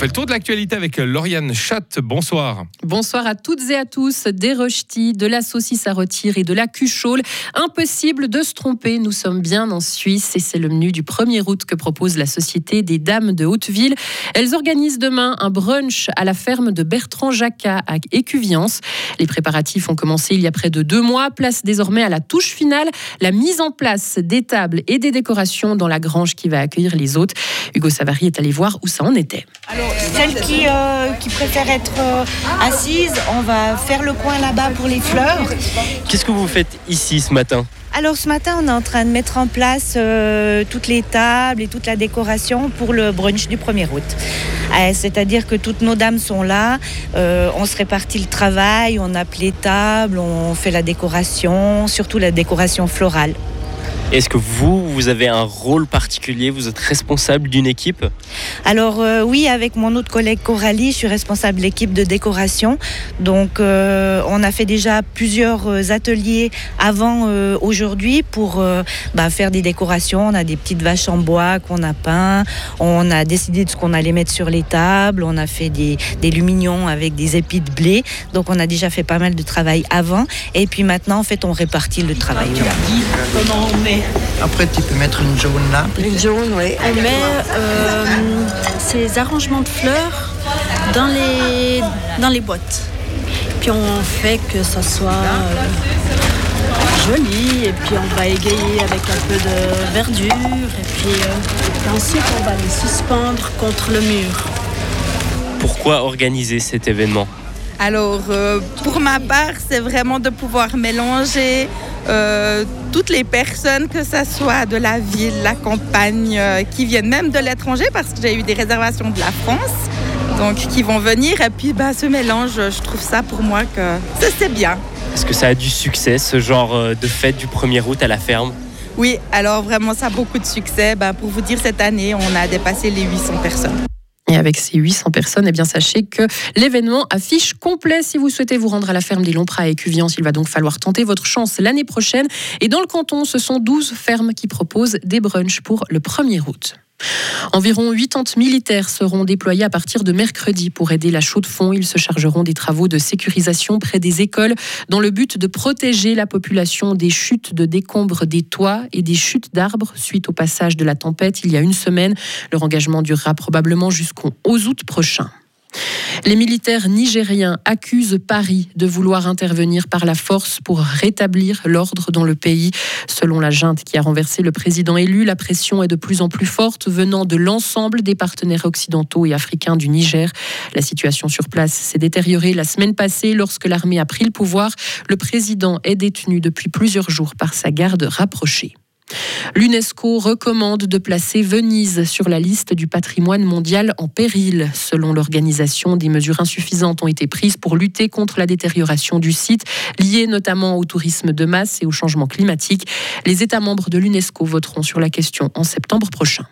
fait le tour de l'actualité avec Lauriane Chatte. Bonsoir. Bonsoir à toutes et à tous. Des rejetis, de la saucisse à rôtir et de la cuchole. Impossible de se tromper. Nous sommes bien en Suisse et c'est le menu du 1er août que propose la Société des Dames de Hauteville. Elles organisent demain un brunch à la ferme de Bertrand Jacquat à Écuviance. Les préparatifs ont commencé il y a près de deux mois. Place désormais à la touche finale, la mise en place des tables et des décorations dans la grange qui va accueillir les hôtes. Hugo Savary est allé voir où ça en était. Alors, celle qui, euh, qui préfère être euh, assise, on va faire le coin là-bas pour les fleurs. Qu'est-ce que vous faites ici ce matin Alors ce matin, on est en train de mettre en place euh, toutes les tables et toute la décoration pour le brunch du 1er août. Euh, C'est-à-dire que toutes nos dames sont là, euh, on se répartit le travail, on appelle les tables, on fait la décoration, surtout la décoration florale. Est-ce que vous, vous avez un rôle particulier Vous êtes responsable d'une équipe? Alors euh, oui, avec mon autre collègue Coralie, je suis responsable de l'équipe de décoration. Donc euh, on a fait déjà plusieurs euh, ateliers avant euh, aujourd'hui pour euh, bah, faire des décorations. On a des petites vaches en bois qu'on a peint. On a décidé de ce qu'on allait mettre sur les tables. On a fait des, des lumignons avec des épis de blé. Donc on a déjà fait pas mal de travail avant. Et puis maintenant, en fait, on répartit le travail. Comment on met? Après, tu peux mettre une jaune là. Une jaune, oui. On met euh, ces arrangements de fleurs dans les, dans les boîtes. Puis on fait que ça soit euh, joli et puis on va égayer avec un peu de verdure et puis euh, ensuite on va les suspendre contre le mur. Pourquoi organiser cet événement? Alors, euh, pour ma part, c'est vraiment de pouvoir mélanger euh, toutes les personnes, que ce soit de la ville, la campagne, euh, qui viennent même de l'étranger, parce que j'ai eu des réservations de la France, donc qui vont venir. Et puis, bah, ce mélange, je trouve ça pour moi que c'est- bien. Est-ce que ça a du succès, ce genre de fête du 1er août à la ferme? Oui, alors vraiment, ça a beaucoup de succès. Bah, pour vous dire, cette année, on a dépassé les 800 personnes. Et avec ces 800 personnes, eh bien, sachez que l'événement affiche complet. Si vous souhaitez vous rendre à la ferme des Lompras à Écuviance, il va donc falloir tenter votre chance l'année prochaine. Et dans le canton, ce sont 12 fermes qui proposent des brunchs pour le 1er août. Environ 80 militaires seront déployés à partir de mercredi pour aider la chaux de fonds. Ils se chargeront des travaux de sécurisation près des écoles dans le but de protéger la population des chutes de décombres des toits et des chutes d'arbres suite au passage de la tempête il y a une semaine. Leur engagement durera probablement jusqu'au août prochain. Les militaires nigériens accusent Paris de vouloir intervenir par la force pour rétablir l'ordre dans le pays. Selon la junte qui a renversé le président élu, la pression est de plus en plus forte venant de l'ensemble des partenaires occidentaux et africains du Niger. La situation sur place s'est détériorée la semaine passée lorsque l'armée a pris le pouvoir. Le président est détenu depuis plusieurs jours par sa garde rapprochée. L'UNESCO recommande de placer Venise sur la liste du patrimoine mondial en péril. Selon l'organisation, des mesures insuffisantes ont été prises pour lutter contre la détérioration du site, liée notamment au tourisme de masse et au changement climatique. Les États membres de l'UNESCO voteront sur la question en septembre prochain.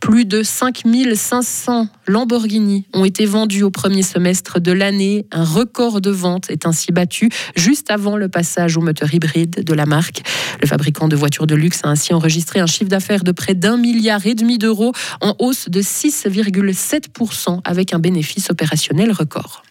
Plus de 5500 Lamborghini ont été vendus au premier semestre de l'année. Un record de vente est ainsi battu juste avant le passage au moteur hybride de la marque. Le fabricant de voitures de luxe a ainsi enregistré un chiffre d'affaires de près d'un milliard et demi d'euros en hausse de 6,7% avec un bénéfice opérationnel record.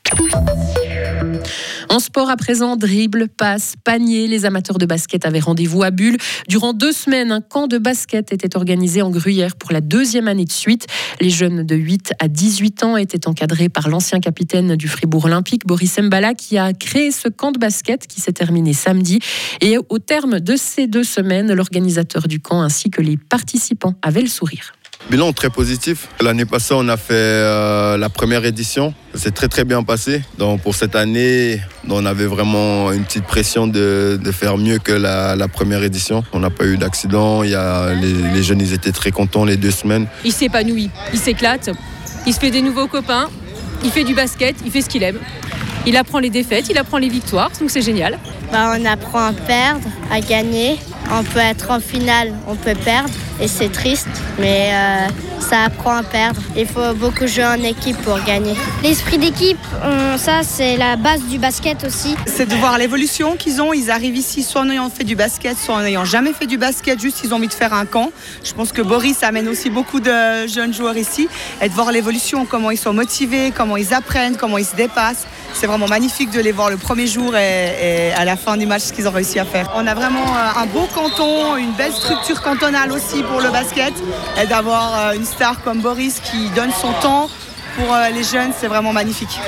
En sport à présent, dribble, passe, panier. Les amateurs de basket avaient rendez-vous à Bulle. Durant deux semaines, un camp de basket était organisé en Gruyère pour la deuxième année de suite. Les jeunes de 8 à 18 ans étaient encadrés par l'ancien capitaine du Fribourg Olympique, Boris Mbala, qui a créé ce camp de basket qui s'est terminé samedi. Et au terme de ces deux semaines, l'organisateur du camp ainsi que les participants avaient le sourire. Bilan très positif. L'année passée, on a fait euh, la première édition. C'est très très bien passé. Donc pour cette année, on avait vraiment une petite pression de, de faire mieux que la, la première édition. On n'a pas eu d'accident. Il y a, les, les jeunes, ils étaient très contents les deux semaines. Il s'épanouit, il s'éclate, il se fait des nouveaux copains, il fait du basket, il fait ce qu'il aime. Il apprend les défaites, il apprend les victoires, donc c'est génial. Bah, on apprend à perdre, à gagner. On peut être en finale, on peut perdre et c'est triste, mais euh, Ça apprend à perdre. Il faut beaucoup jouer en équipe pour gagner. L'esprit d'équipe, on- ça c'est la base du basket aussi. C'est de voir l'évolution qu'ils ont. Ils arrivent ici soit en ayant fait du basket, soit en n'ayant jamais fait du basket, juste ils ont envie de faire un camp. Je pense que Boris amène aussi beaucoup de jeunes joueurs ici. Et de voir l'évolution, comment ils sont motivés, comment ils apprennent, comment ils se dépassent. C'est vraiment magnifique de les voir le premier jour et, et à la fin du match ce qu'ils ont réussi à faire. On a vraiment euh, un beau canton, une belle structure cantonale aussi pour le basket. Et d'avoir euh, une star comme Boris qui donne son temps pour euh, les jeunes, c'est vraiment magnifique.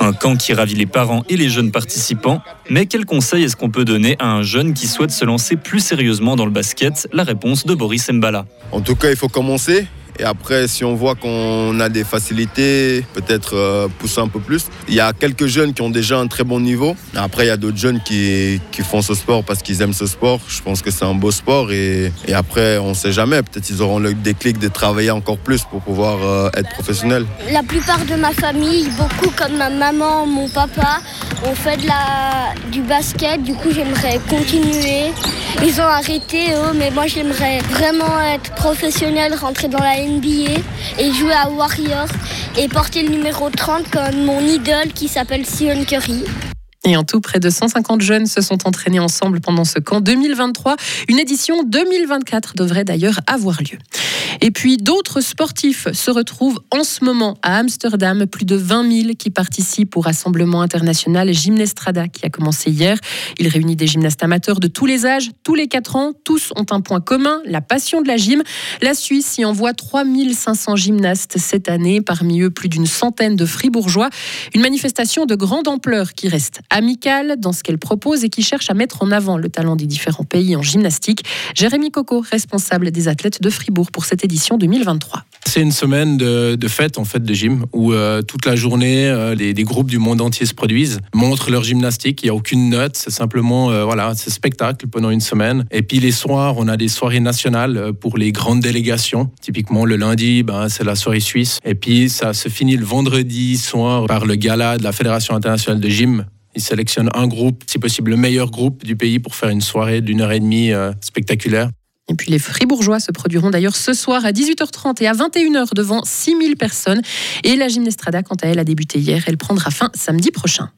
Un camp qui ravit les parents et les jeunes participants. Mais quel conseil est-ce qu'on peut donner à un jeune qui souhaite se lancer plus sérieusement dans le basket? La réponse de Boris Mbala. En tout cas, il faut commencer. Et après, si on voit qu'on a des facilités, peut-être euh, pousser un peu plus. Il y a quelques jeunes qui ont déjà un très bon niveau. Après, il y a d'autres jeunes qui, font ce sport parce qu'ils aiment ce sport. Je pense que c'est un beau sport. Et, après, on ne sait jamais. Peut-être ils auront le déclic de travailler encore plus pour pouvoir euh, être professionnels. La plupart de ma famille, beaucoup comme ma maman, mon papa, ont fait du basket. Du coup, j'aimerais continuer. Ils ont arrêté, eux, mais moi, j'aimerais vraiment être professionnel, rentrer dans la NBA et jouer à Warrior et porter le numéro 30 comme mon idole qui s'appelle Sion Curry. Et en tout, près de 150 jeunes se sont entraînés ensemble pendant ce camp 2023. Une édition 2024 devrait d'ailleurs avoir lieu. Et puis d'autres sportifs se retrouvent en ce moment à Amsterdam, plus de 20 000 qui participent au rassemblement international Gymnestrada qui a commencé hier. Il réunit des gymnastes amateurs de tous les âges, tous les 4 ans. Tous ont un point commun, la passion de la gym. La Suisse y envoie 3500 gymnastes cette année, parmi eux plus d'une centaine de fribourgeois. Une manifestation de grande ampleur qui reste amicale dans ce qu'elle propose et qui cherche à mettre en avant le talent des différents pays en gymnastique. Jérémy Coco, responsable des athlètes de Fribourg pour cette édition 2023. C'est une semaine de, fête en fait de gym où euh, toute la journée euh, les, des groupes du monde entier se produisent, montrent leur gymnastique. Il y a aucune note, c'est simplement euh, voilà, c'est spectacle pendant une semaine. Et puis les soirs, on a des soirées nationales pour les grandes délégations. Typiquement le lundi, ben, c'est la soirée suisse. Et puis ça se finit le vendredi soir par le gala de la Fédération internationale de gym ils sélectionnent un groupe, si possible le meilleur groupe du pays pour faire une soirée d'une heure et demie spectaculaire. Et puis les Fribourgeois se produiront d'ailleurs ce soir à 18h30 et à 21h devant 6000 personnes. Et la Gymnestrada, quant à elle, a débuté hier. Elle prendra fin samedi prochain.